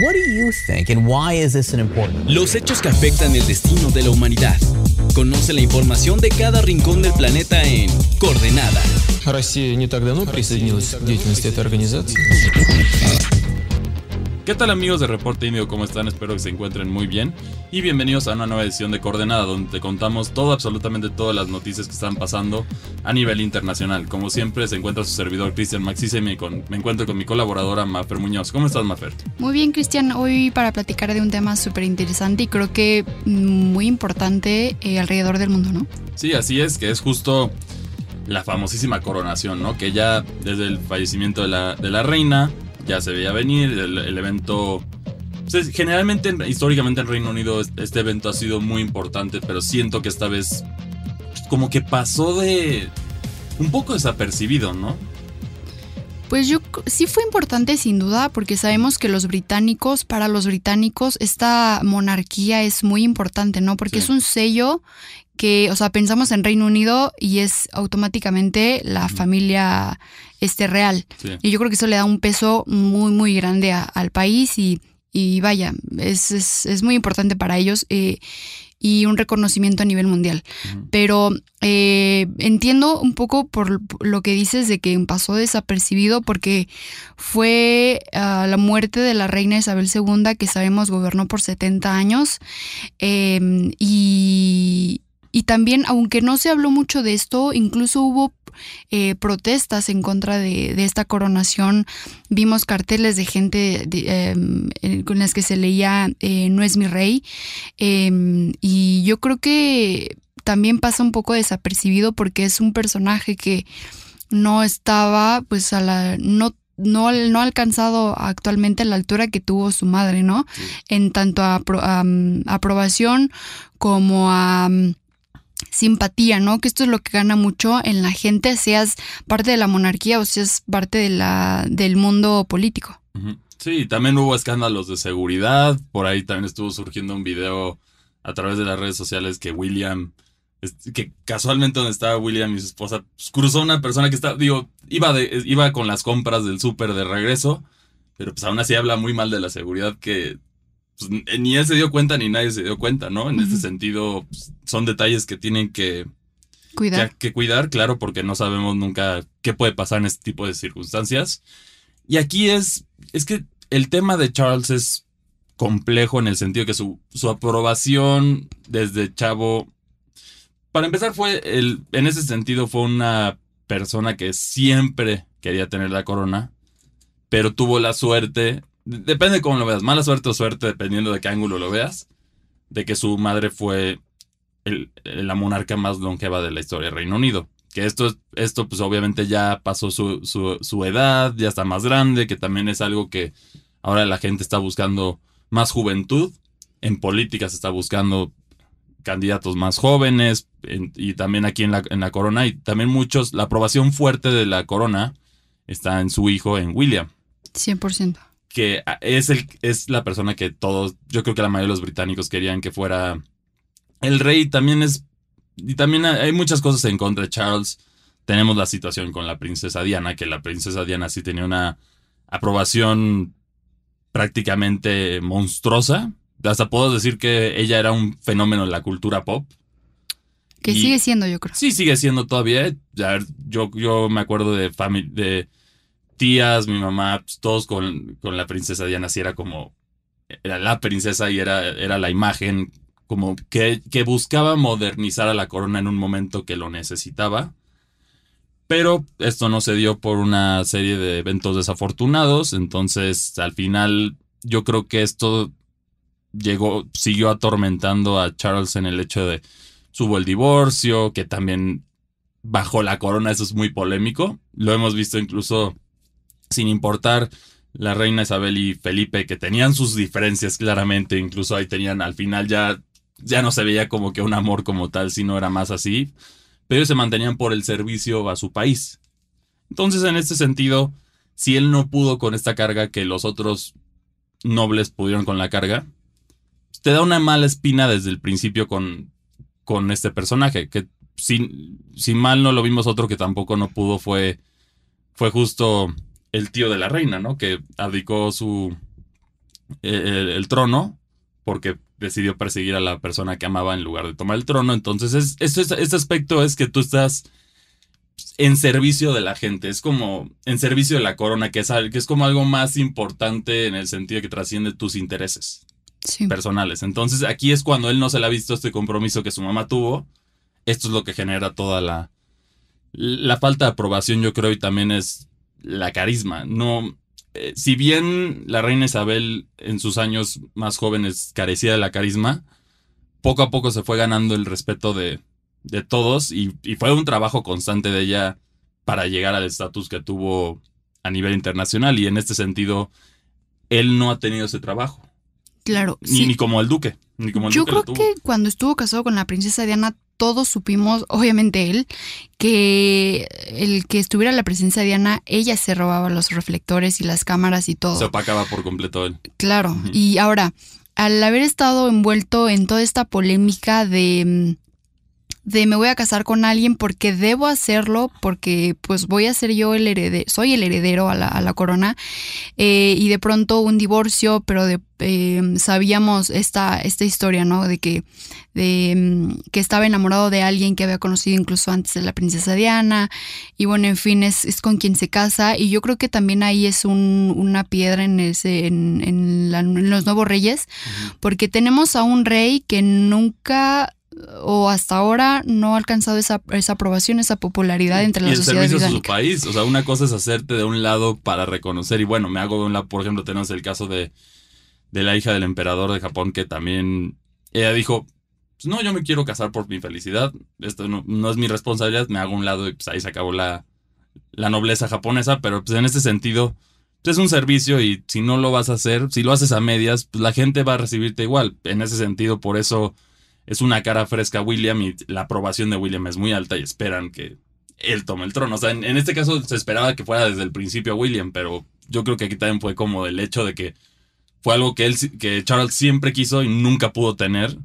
What do you think and why is this an important? Los hechos que afectan el destino de la humanidad. Conoce la información de cada rincón del planeta en Coordenada. Россия не так давно присоединилась к деятельности этой организации. ¿Qué tal amigos de Reporte Indio? ¿Cómo están? Espero que se encuentren muy bien. Y bienvenidos a una nueva edición de Coordenada, donde te contamos todo, absolutamente todas las noticias que están pasando a nivel internacional. Como siempre, se encuentra su servidor Cristian Maxise y me, con- me encuentro con mi colaboradora Mafer Muñoz. ¿Cómo estás, Mafer? Muy bien, Cristian. Hoy para platicar de un tema súper interesante y creo que muy importante eh, alrededor del mundo, ¿no? Sí, así es, que es justo la famosísima coronación, ¿no? Que ya desde el fallecimiento de la, de la reina ya se veía venir, el, el evento... pues, generalmente, en- históricamente en Reino Unido, este, evento ha sido muy importante, pero siento que esta vez como que pasó de... un poco desapercibido, ¿no? Pues yo sí fue importante sin duda porque sabemos que los británicos, para los británicos, esta monarquía es muy importante, ¿no? Porque Sí. es un sello que, o sea, pensamos en Reino Unido y es automáticamente la familia este real. Sí. Y yo creo que eso le da un peso muy, muy grande a- al país y, y vaya, es, es, es muy importante para ellos eh, y un reconocimiento a nivel mundial. Pero eh, entiendo un poco por lo que dices de que pasó desapercibido porque fue ah, la muerte de la reina Isabel II que sabemos gobernó por 70 años eh, y, y también, aunque no se habló mucho de esto, incluso hubo eh, protestas en contra de, de esta coronación. Vimos carteles de gente de, eh, eh, con las que se leía eh, No es mi rey. Eh, y yo creo que también pasa un poco desapercibido porque es un personaje que no estaba, pues, a la. no no, no ha alcanzado actualmente la altura que tuvo su madre, ¿no? Sí. En tanto a, apro- a, aprobación como a simpatía, ¿no? Que esto es lo que gana mucho en la gente, seas parte de la monarquía o seas parte de la, del mundo político. Sí, también hubo escándalos de seguridad. Por ahí también estuvo surgiendo un video a través de las redes sociales que William, que casualmente donde estaba William y su esposa, pues, cruzó una persona que estaba, digo, iba, de, iba con las compras del súper de regreso, pero pues aún así habla muy mal de la seguridad que pues, ni él se dio cuenta ni nadie se dio cuenta, ¿no? En este Ujú. sentido, pues, son detalles que tienen que, Cuidado. que, que cuidar, claro, porque no sabemos nunca qué puede pasar en este tipo de circunstancias. Y aquí es, es que el tema de Charles es complejo en el sentido que su, su aprobación desde chavo, para empezar fue, el, en ese sentido fue una persona que siempre quería tener la corona, pero tuvo la suerte, depende de cómo lo veas, mala suerte o suerte, dependiendo de qué ángulo lo veas, de que su madre fue el- la monarca más longeva de la historia del Reino Unido. Que esto, es- esto pues obviamente ya pasó su, su, su edad, ya está más grande, que también es algo que ahora la gente está buscando más juventud. En política se está buscando candidatos más jóvenes en- y también aquí en la, en la corona y también muchos, la aprobación fuerte de la corona está en su hijo, en William 100%. Que es, el, es la persona que todos, yo creo que la mayoría de los británicos querían que fuera el rey. También es, y también hay muchas cosas en contra de Charles. Tenemos la situación con la princesa Diana, que la princesa Diana sí tenía una aprobación prácticamente monstruosa. Hasta puedo decir que ella era un fenómeno en la cultura pop. Que Y- sigue siendo, yo creo. Sí, sigue siendo todavía. Yo, yo me acuerdo de, de tías, mi mamá, pues, todos con, con la princesa Diana, sí era como, era la princesa y era, era la imagen como que, que buscaba modernizar a la corona en un momento que lo necesitaba. Pero esto no se dio por una serie de eventos desafortunados. Entonces, al final, yo creo que esto llegó, siguió atormentando a Charles en el hecho de subo el divorcio, que también bajo la corona, eso es muy polémico. Lo hemos visto incluso sin importar la reina Isabel y Felipe, que tenían sus diferencias claramente, incluso ahí tenían, al final ya, ya no se veía como que un amor como tal, sino era más así, pero se mantenían por el servicio a su país. Entonces, en este sentido, si él no pudo con esta carga que los otros nobles pudieron con la carga, te da una mala espina desde el principio con, con este personaje, que si, si mal no lo vimos otro que tampoco no pudo fue, fue justo el tío de la reina, ¿no? Que abdicó su, eh, el, el trono porque decidió perseguir a la persona que amaba en lugar de tomar el trono. Entonces, es, es- es- este aspecto es que tú estás en servicio de la gente, es como en servicio de la corona, que es, que es como algo más importante en el sentido que trasciende tus intereses Sí. personales. Entonces, aquí es cuando él no se le ha visto este compromiso que su mamá tuvo. Esto es lo que genera toda la, la falta de aprobación, yo creo, y también es la carisma. No, eh, si bien la reina Isabel en sus años más jóvenes carecía de la carisma, poco a poco se fue ganando el respeto de, de todos y, y fue un trabajo constante de ella para llegar al estatus que tuvo a nivel internacional y en este sentido él no ha tenido ese trabajo Claro. ni, sí. ni como el duque ni como Yo creo que cuando estuvo casado con la princesa Diana, todos supimos, obviamente él, que el que estuviera la presencia de Diana, ella se robaba los reflectores y las cámaras y todo. se opacaba por completo él Claro. Y ahora, al haber estado envuelto en toda esta polémica de, mm, de me voy a casar con alguien porque debo hacerlo, porque pues voy a ser yo el heredero, soy el heredero a la, a la corona, eh, y de pronto un divorcio, pero de, eh, sabíamos esta, esta historia, ¿no? De que, de, mm, que estaba enamorado de alguien que había conocido incluso antes de la princesa Diana, y bueno, en fin, es, es con quien se casa, y yo creo que también ahí es un- una piedra en, ese, en, en la- en los nuevos reyes, porque tenemos a un rey que nunca o hasta ahora no ha alcanzado esa, esa aprobación, esa popularidad entre y la el sociedad servicio a su británica. país. O sea, una cosa es hacerte de un lado para reconocer. Y bueno, me hago de un lado, por ejemplo, tenemos el caso de, de la hija del emperador de Japón, que también ella dijo: pues no, yo me quiero casar por mi felicidad. Esto no, no es mi responsabilidad, me hago a un lado y pues ahí se acabó la, la nobleza japonesa. Pero pues en este sentido, pues es un servicio y si no lo vas a hacer, si lo haces a medias, pues la gente va a recibirte igual. En ese sentido, por eso es una cara fresca William y la aprobación de William es muy alta y esperan que él tome el trono. O sea, en, este caso se esperaba que fuera desde el principio William, pero yo creo que aquí también fue como el hecho de que fue algo que él que Charles siempre quiso y nunca pudo tener.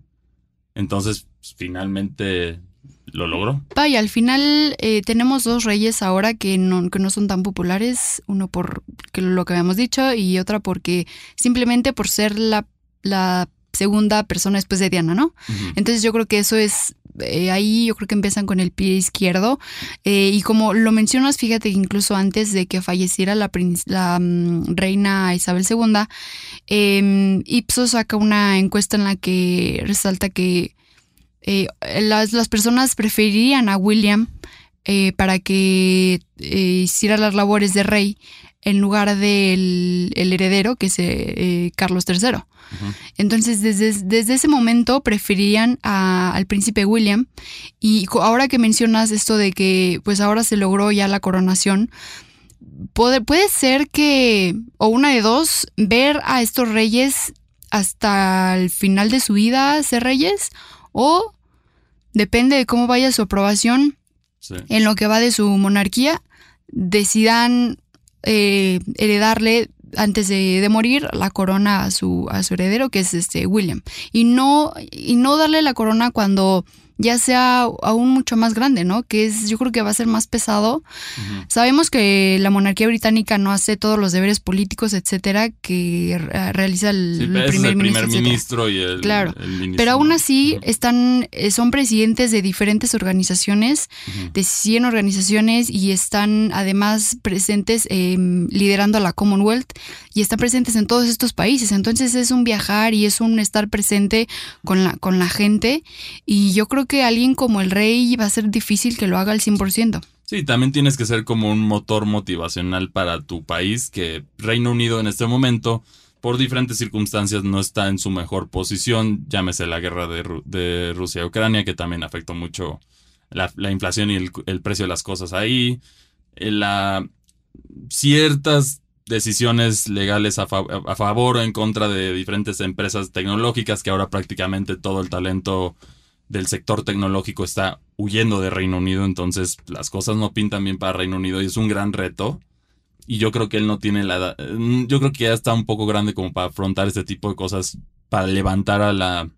Entonces, pues, finalmente lo logró. Vaya, al final eh, tenemos dos reyes ahora que no, que no son tan populares, uno por lo que habíamos dicho y otra porque simplemente por ser la segunda persona después de Diana, ¿no? Entonces yo creo que eso es, eh, ahí yo creo que empiezan con el pie izquierdo. Eh, y como lo mencionas, fíjate que incluso antes de que falleciera la, mm, reina Isabel II, eh, Ipsos saca una encuesta en la que resalta que eh, las, las personas preferirían a William eh, para que eh, hiciera las labores de rey en lugar del el heredero, que es eh, Carlos III. Entonces, desde, desde ese momento preferirían a- al príncipe William. Y ahora que mencionas esto de que pues ahora se logró ya la coronación, puede, puede ser que, o una de dos, ver a estos reyes hasta el final de su vida ser reyes, o depende de cómo vaya su aprobación Sí. en lo que va de su monarquía, decidan eh, heredarle antes de, de morir la corona a su, a su heredero, que es este William. Y no, y no darle la corona cuando ya sea aún mucho más grande, ¿no? Que es, yo creo que va a ser más pesado. Sabemos que la monarquía británica no hace todos los deberes políticos, etcétera, que realiza el, Sí, el pero ese es primer el ministro. primer ministro y el, Claro. el ministro. Pero aún así están, eh, son presidentes de diferentes organizaciones de 100 organizaciones y están además presentes eh, liderando la Commonwealth y están presentes en todos estos países. Entonces es un viajar y es un estar presente con la, con la gente y yo creo que alguien como el rey va a ser difícil que lo haga al 100%. Sí, también tienes que ser como un motor motivacional para tu país, que Reino Unido en este momento, por diferentes circunstancias, no está en su mejor posición, llámese la guerra de, Ru- de Rusia Ucrania, que también afectó mucho la, la inflación y el, precio de las cosas ahí, eh, la, ciertas decisiones legales a favor o en contra de diferentes empresas tecnológicas, que ahora prácticamente todo el talento del sector tecnológico está huyendo de Reino Unido, entonces las cosas no pintan bien para Reino Unido y es un gran reto. Y yo creo que él no tiene la edad, mm, yo creo que ya está un poco grande como para afrontar este tipo de cosas, para levantar a la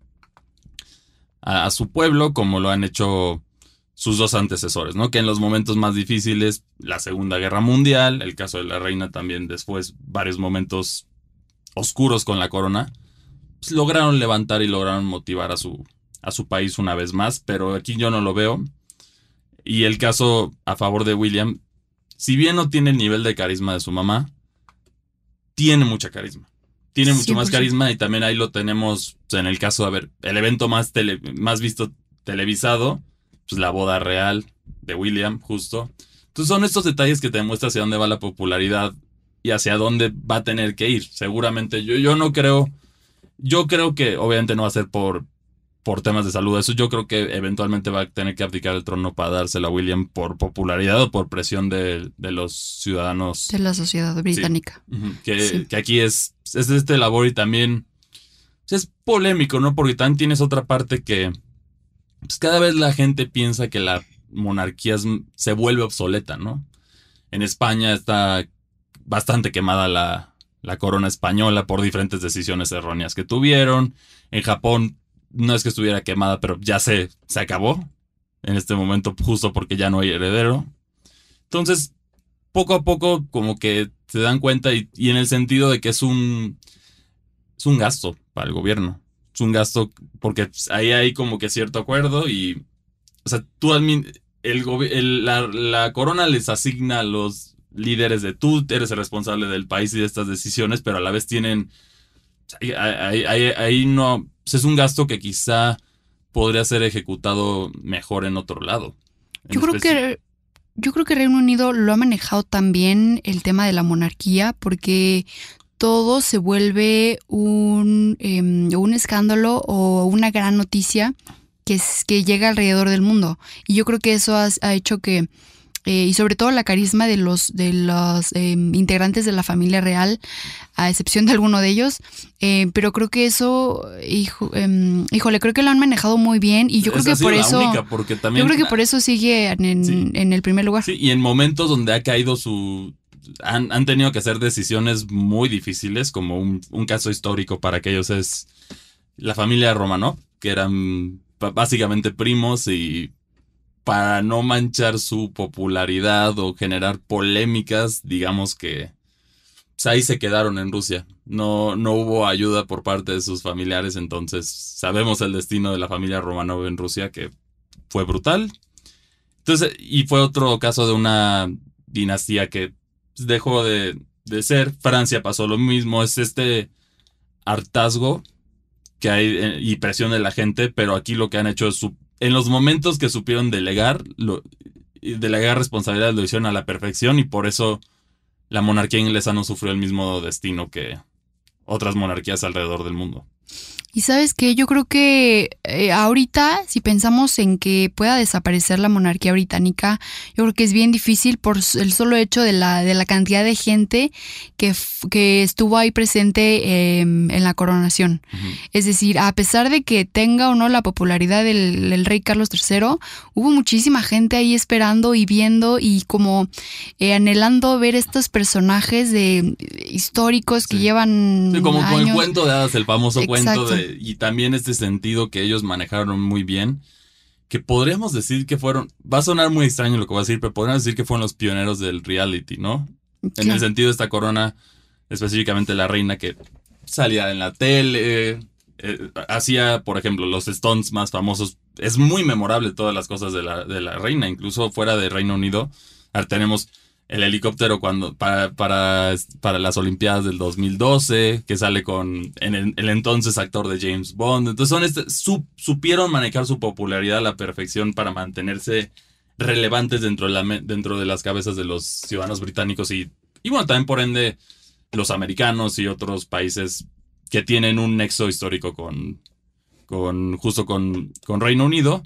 a, su pueblo como lo han hecho sus dos antecesores, ¿no? Que en los momentos más difíciles, la Segunda Guerra Mundial, el caso de la reina también después, varios momentos oscuros con la corona, pues, lograron levantar y lograron motivar a su, a su país una vez más, pero aquí yo no lo veo. Y el caso a favor de William, si bien no tiene el nivel de carisma de su mamá, tiene mucha carisma. Tiene mucho más 100%. carisma y también ahí lo tenemos en el caso, a ver, el evento más, tele- más visto televisado, pues la boda real de William, justo. Entonces son estos detalles que te demuestran hacia dónde va la popularidad y hacia dónde va a tener que ir. Seguramente yo, yo no creo, yo creo que obviamente no va a ser por, por temas de salud. Eso yo creo que eventualmente va a tener que abdicar el trono para dárselo a William por popularidad o por presión de, de los ciudadanos. De la sociedad británica. Que, Sí. que aquí es, es este labor y también pues, es polémico, ¿no? Porque también tienes otra parte que pues, cada vez la gente piensa que la monarquía es- se vuelve obsoleta, ¿no? En España está bastante quemada la, la corona española por diferentes decisiones erróneas que tuvieron. En Japón no es que estuviera quemada, pero ya se, se acabó en este momento justo porque ya no hay heredero. Entonces, poco a poco como que se dan cuenta y, y en el sentido de que es un es un gasto para el gobierno. Es un gasto porque ahí hay como que cierto acuerdo y o sea, tú el, el- la, corona les asigna a los líderes de tú eres el responsable del país y de estas decisiones, pero a la vez tienen ahí no pues, es un gasto que quizá podría ser ejecutado mejor en otro lado. En Yo creo que yo creo que Reino Unido lo ha manejado también el tema de la monarquía porque todo se vuelve un, em, un escándalo o una gran noticia que, es, que llega alrededor del mundo. Y yo creo que eso ha, ha hecho que, eh, y sobre todo la carisma de los, de los em, integrantes de la familia real, a excepción de alguno de ellos, eh, pero creo que eso, hijo, em, híjole, creo que lo han manejado muy bien y yo creo que por eso... única, porque también Yo creo que por eso sigue en, en- Sí. en el primer lugar. Sí, y en momentos donde ha caído su... Han, han tenido que hacer decisiones muy difíciles, como un, un caso histórico para aquellos es la familia Romanov, que eran básicamente primos y para no manchar su popularidad o generar polémicas, digamos que pues, ahí se quedaron en Rusia. No, no hubo ayuda por parte de sus familiares, entonces sabemos el destino de la familia Romanov en Rusia, que fue brutal. Entonces, y fue otro caso de una dinastía que pues, dejó de, de ser. Francia pasó lo mismo. Es este hartazgo que hay eh, y presión de la gente, pero aquí lo que han hecho es, su- en los momentos que supieron delegar, lo, delegar responsabilidades lo hicieron a la perfección y por eso la monarquía inglesa no sufrió el mismo destino que otras monarquías alrededor del mundo. Y sabes qué, yo creo que eh, ahorita, si pensamos en que pueda desaparecer la monarquía británica, yo creo que es bien difícil por el solo hecho de la, de la cantidad de gente que, que estuvo ahí presente eh, en la coronación. Es decir, a pesar de que tenga o no la popularidad del, del rey Carlos III, hubo muchísima gente ahí esperando y viendo y como eh, anhelando ver estos personajes de históricos que Sí. llevan Sí, como con el años. cuento de hadas, el famoso cuento Exacto. De. Y también este sentido que ellos manejaron muy bien. Que podríamos decir que fueron. Va a sonar muy extraño lo que voy a decir, pero podríamos decir que fueron los pioneros del reality, ¿no? En el sentido de esta corona, específicamente la reina que salía en la tele. eh, hacía, por ejemplo, los stunts más famosos. Es muy memorable todas las cosas de la, de la reina, incluso fuera de Reino Unido. Ahora tenemos el helicóptero cuando para, para, para las Olimpiadas del 2012, que sale con en el, entonces actor de James Bond. Entonces son este, sup- supieron manejar su popularidad a la perfección para mantenerse relevantes dentro de, dentro de las cabezas de los ciudadanos británicos y, y bueno, también por ende los americanos y otros países que tienen un nexo histórico con, con justo con, con Reino Unido.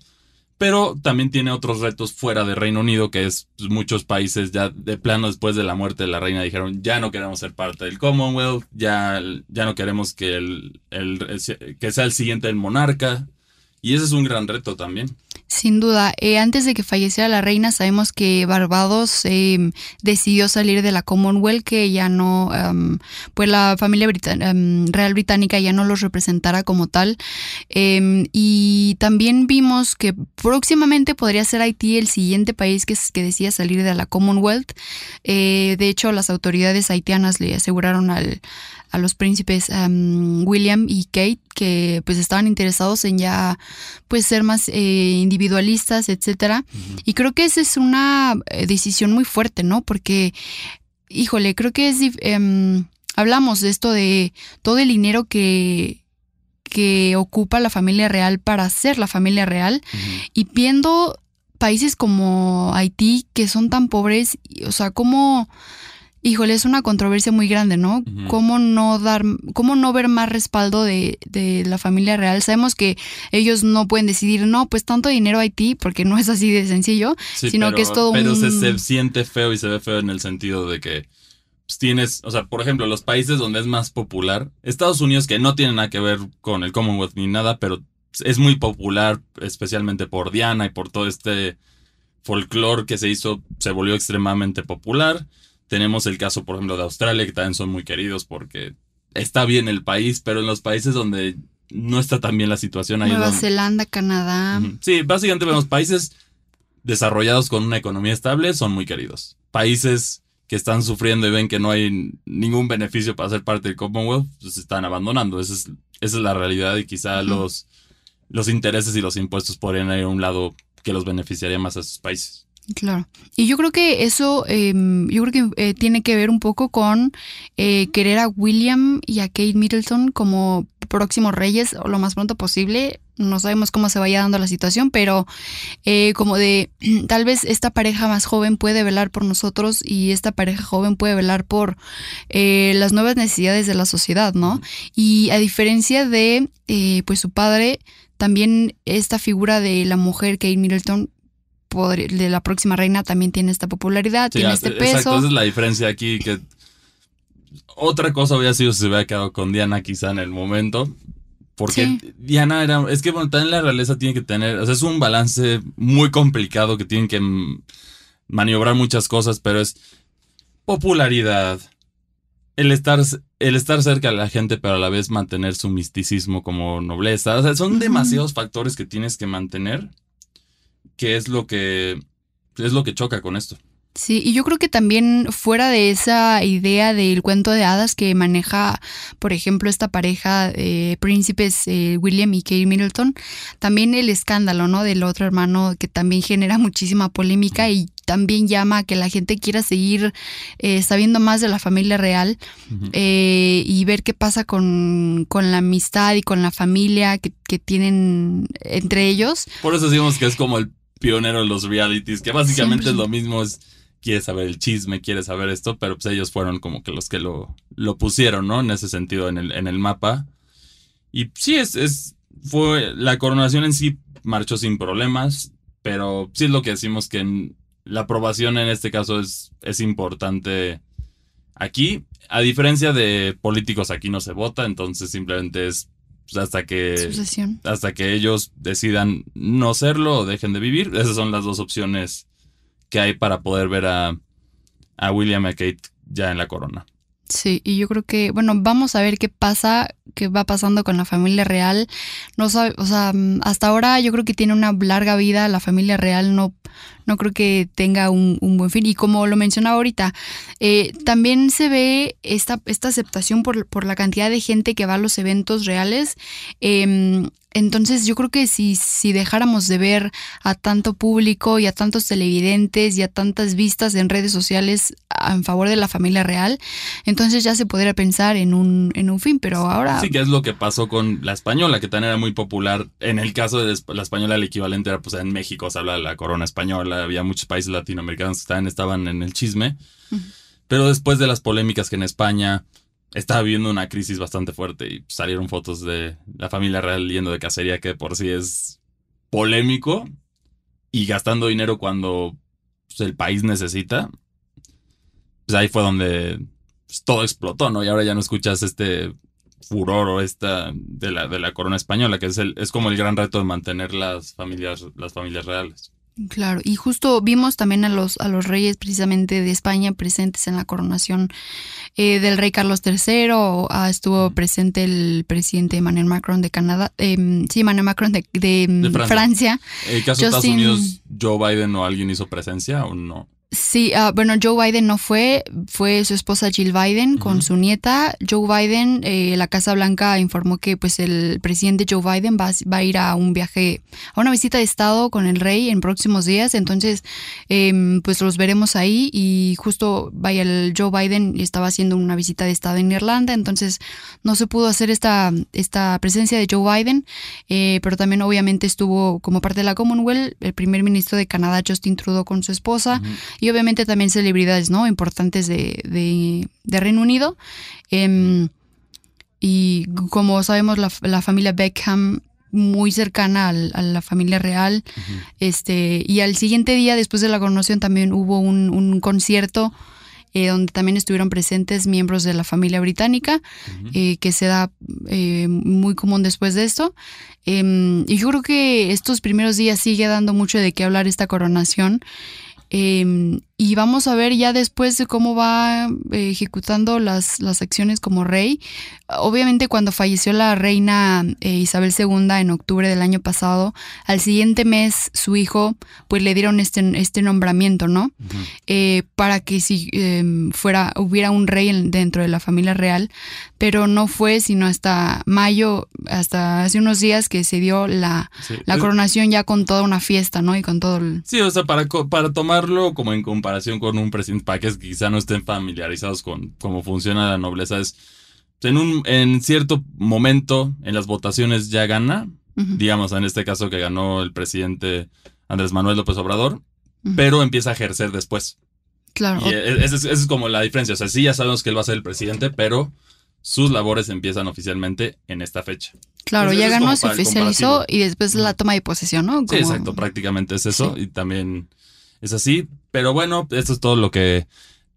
Pero también tiene otros retos fuera de Reino Unido, que es pues, muchos países ya de plano después de la muerte de la reina dijeron, ya no queremos ser parte del Commonwealth, ya, ya no queremos que, el, el- que sea el siguiente el monarca. Y ese es un gran reto también. Sin duda, eh, antes de que falleciera la reina, sabemos que Barbados eh, decidió salir de la Commonwealth, que ya no, em, pues la familia em, real británica ya no los representara como tal. Em, y también vimos que próximamente podría ser Haití el siguiente país que, que decida salir de la Commonwealth. Eh, de hecho, las autoridades haitianas le aseguraron al, a los príncipes um, William y Kate, que pues estaban interesados en ya pues ser más eh, individualistas, etcétera. Y creo que esa es una eh, decisión muy fuerte, ¿no? Porque, híjole, creo que es... em, hablamos de esto de todo el dinero que que ocupa la familia real para ser la familia real y viendo países como Haití que son tan pobres, o sea, cómo, híjole, es una controversia muy grande, ¿no? ¿Cómo no dar, cómo no ver más respaldo de, de la familia real? Sabemos que ellos no pueden decidir, no, pues tanto dinero a Haití, porque no es así de sencillo, Sí, sino pero- que es todo Pero se, un... se siente feo y se ve feo en el sentido de que pues, tienes, o sea, por ejemplo, los países donde es más popular, Estados Unidos, que no tiene nada que ver con el Commonwealth ni nada, pero es muy popular, especialmente por Diana y por todo este folclore que se hizo, se volvió extremadamente popular. Tenemos el caso, por ejemplo, de Australia, que también son muy queridos porque está bien el país, pero en los países donde no está tan bien la situación, ahí Nueva donde- Zelanda, Canadá. Sí, básicamente los países desarrollados con una economía estable son muy queridos. Países que están sufriendo y ven que no hay ningún beneficio para ser parte del Commonwealth, pues están abandonando. Esa es, esa es la realidad y quizá los, los intereses y los impuestos podrían ir a un lado que los beneficiaría más a esos países. Claro. Y yo creo que eso, eh, yo creo que eh, tiene que ver un poco con eh, querer a William y a Kate Middleton como próximos reyes o lo más pronto posible. No sabemos cómo se vaya dando la situación, pero eh, como de tal vez esta pareja más joven puede velar por nosotros y esta pareja joven puede velar por eh, las nuevas necesidades de la sociedad, ¿no? Y a diferencia de eh, pues su padre, también esta figura de la mujer Kate Middleton de la próxima reina también tiene esta popularidad, Sí, tiene a- este Exacto, peso. esa es la diferencia aquí que otra cosa hubiera sido si se hubiera quedado con Diana quizá en el momento. Porque Sí. Diana era, es que bueno, también la realeza tiene que tener, o sea, es un balance muy complicado que tienen que maniobrar muchas cosas, pero es popularidad, el estar, el estar cerca de la gente, pero a la vez mantener su misticismo como nobleza. O sea, son demasiados factores que tienes que mantener, que es lo que, es lo que choca con esto. Sí, y yo creo que también fuera de esa idea del cuento de hadas que maneja, por ejemplo, esta pareja de príncipes eh, William y Kate Middleton, también el escándalo, ¿no? Del otro hermano que también genera muchísima polémica y también llama a que la gente quiera seguir eh, sabiendo más de la familia real eh, y ver qué pasa con, con la amistad y con la familia que, que tienen entre ellos. Por eso decimos que es como el pionero de los realities, que básicamente es 100%. lo mismo, es quiere saber el chisme, quiere saber esto, pero pues ellos fueron como que los que lo, lo pusieron, ¿no? En ese sentido, en el, en el mapa. Y sí, es, es, fue, la coronación en sí marchó sin problemas, pero sí es lo que decimos que en- la aprobación en este caso es, es importante aquí. A diferencia de políticos, aquí no se vota, entonces simplemente es hasta que Sucesión. hasta que ellos decidan no serlo o dejen de vivir. Esas son las dos opciones que hay para poder ver a, a William y a Kate ya en la corona. Sí, y yo creo que, bueno, vamos a ver qué pasa, qué va pasando con la familia real. No sabe, o sea, mm, hasta ahora yo creo que tiene una larga vida la familia real, no, no creo que tenga un, un buen fin. Y como lo mencionaba ahorita, eh, también se ve esta, esta aceptación por, por la cantidad de gente que va a los eventos reales. Em, entonces yo creo que si, si dejáramos de ver a tanto público y a tantos televidentes y a tantas vistas en redes sociales en favor de la familia real, entonces ya se podría pensar en un, en un fin, pero ahora... Sí, que es lo que pasó con la española, que también era muy popular. En el caso de la española, el equivalente era pues en México se habla de la corona española, había muchos países latinoamericanos que también estaban en el chisme. Pero después de las polémicas que en España estaba viviendo una crisis bastante fuerte y salieron fotos de la familia real yendo de cacería, que por sí es polémico y gastando dinero cuando pues, el país necesita. Pues ahí fue donde pues, todo explotó, ¿no? Y ahora ya no escuchas este furor o esta de la, de la corona española, que es, el, es como el gran reto de mantener las familias, las familias reales. Claro, y justo vimos también a los, a los reyes precisamente de España presentes en la coronación eh, del rey Carlos III, ah, estuvo presente el presidente Emmanuel Macron de Canadá, em, sí, Emmanuel Macron de, de, em, De Francia. Francia. En el caso de Estados Unidos, Joe Biden o alguien hizo presencia o no. Sí, ah, bueno, Joe Biden no fue, fue su esposa Jill Biden con su nieta. Joe Biden, eh, la Casa Blanca informó que pues el presidente Joe Biden va, va a ir a un viaje, a una visita de Estado con el rey en próximos días. Entonces, em, pues los veremos ahí y justo, vaya, el Joe Biden estaba haciendo una visita de Estado en Irlanda, entonces no se pudo hacer esta, esta presencia de Joe Biden, eh, pero también obviamente estuvo como parte de la Commonwealth el primer ministro de Canadá, Justin Trudeau, con su esposa y obviamente también celebridades, ¿no? Importantes de, de- de Reino Unido. Em, y como sabemos, la, la familia Beckham muy cercana al- a la familia real. Este, y al siguiente día, después de la coronación, también hubo un, un concierto eh, donde también estuvieron presentes miembros de la familia británica, eh, que se da eh, muy común después de esto. Em, y yo creo que estos primeros días sigue dando mucho de qué hablar esta coronación. Em, y vamos a ver ya después de cómo va eh, ejecutando las, las acciones como rey. Obviamente cuando falleció la reina eh, Isabel II en octubre del año pasado, al siguiente mes su hijo pues le dieron este, este nombramiento, ¿no? Eh, para que si em, fuera, hubiera un rey en- dentro de la familia real, pero no fue sino hasta mayo, hasta hace unos días que se dio la, Sí. la coronación ya con toda una fiesta, ¿no? Y con todo el... Sí, o sea, para, para tomarlo como en comparación con un presidente, para que quizá no estén familiarizados con cómo funciona la nobleza, es en un en cierto momento en las votaciones ya gana, digamos en este caso que ganó el presidente Andrés Manuel López Obrador, pero empieza a ejercer después. Claro. Y e- esa es, esa es como la diferencia, o sea, sí ya sabemos que él va a ser el presidente, pero sus labores empiezan oficialmente en esta fecha. Claro, Entonces, ya ganó, se oficializó y después la toma de posesión, ¿no? Sí, exacto, prácticamente es eso Sí. y también es así. Pero bueno, esto es todo lo que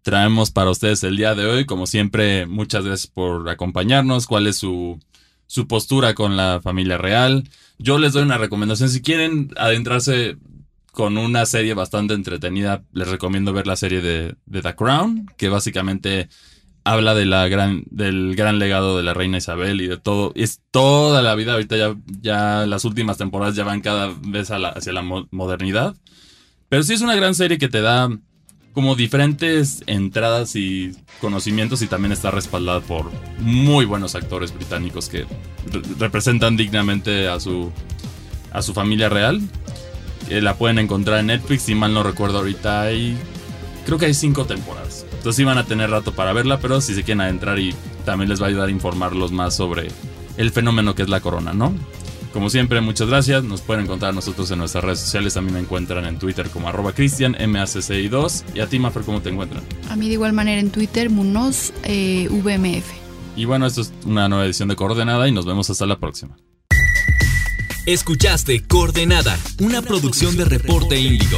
traemos para ustedes el día de hoy. Como siempre, muchas gracias por acompañarnos. ¿Cuál es su, su postura con la familia real? Yo les doy una recomendación. Si quieren adentrarse con una serie bastante entretenida, les recomiendo ver la serie de, The Crown, que básicamente habla de la gran, del gran legado de la reina Isabel y de todo. Es toda la vida, ahorita ya, ya las últimas temporadas ya van cada vez a la- hacia la mo- modernidad. Pero sí es una gran serie que te da como diferentes entradas y conocimientos y también está respaldada por muy buenos actores británicos que re- representan dignamente a su, a su familia real. Eh, la pueden encontrar en Netflix, si mal no recuerdo ahorita hay... Creo que hay cinco temporadas. Entonces sí van a tener rato para verla, pero si se quieren adentrar y también les va a ayudar a informarlos más sobre el fenómeno que es la corona, ¿no? Como siempre, muchas gracias. Nos pueden encontrar a nosotros en nuestras redes sociales. A mí me encuentran en Twitter como arroba cristian, MACCI2. Y a ti, Mafer, ¿cómo te encuentran? A mí de igual manera en Twitter, Munoz eh, VMF. Y bueno, esto es una nueva edición de Coordenada y nos vemos hasta la próxima. Escuchaste Coordenada, una producción de Reporte Índigo.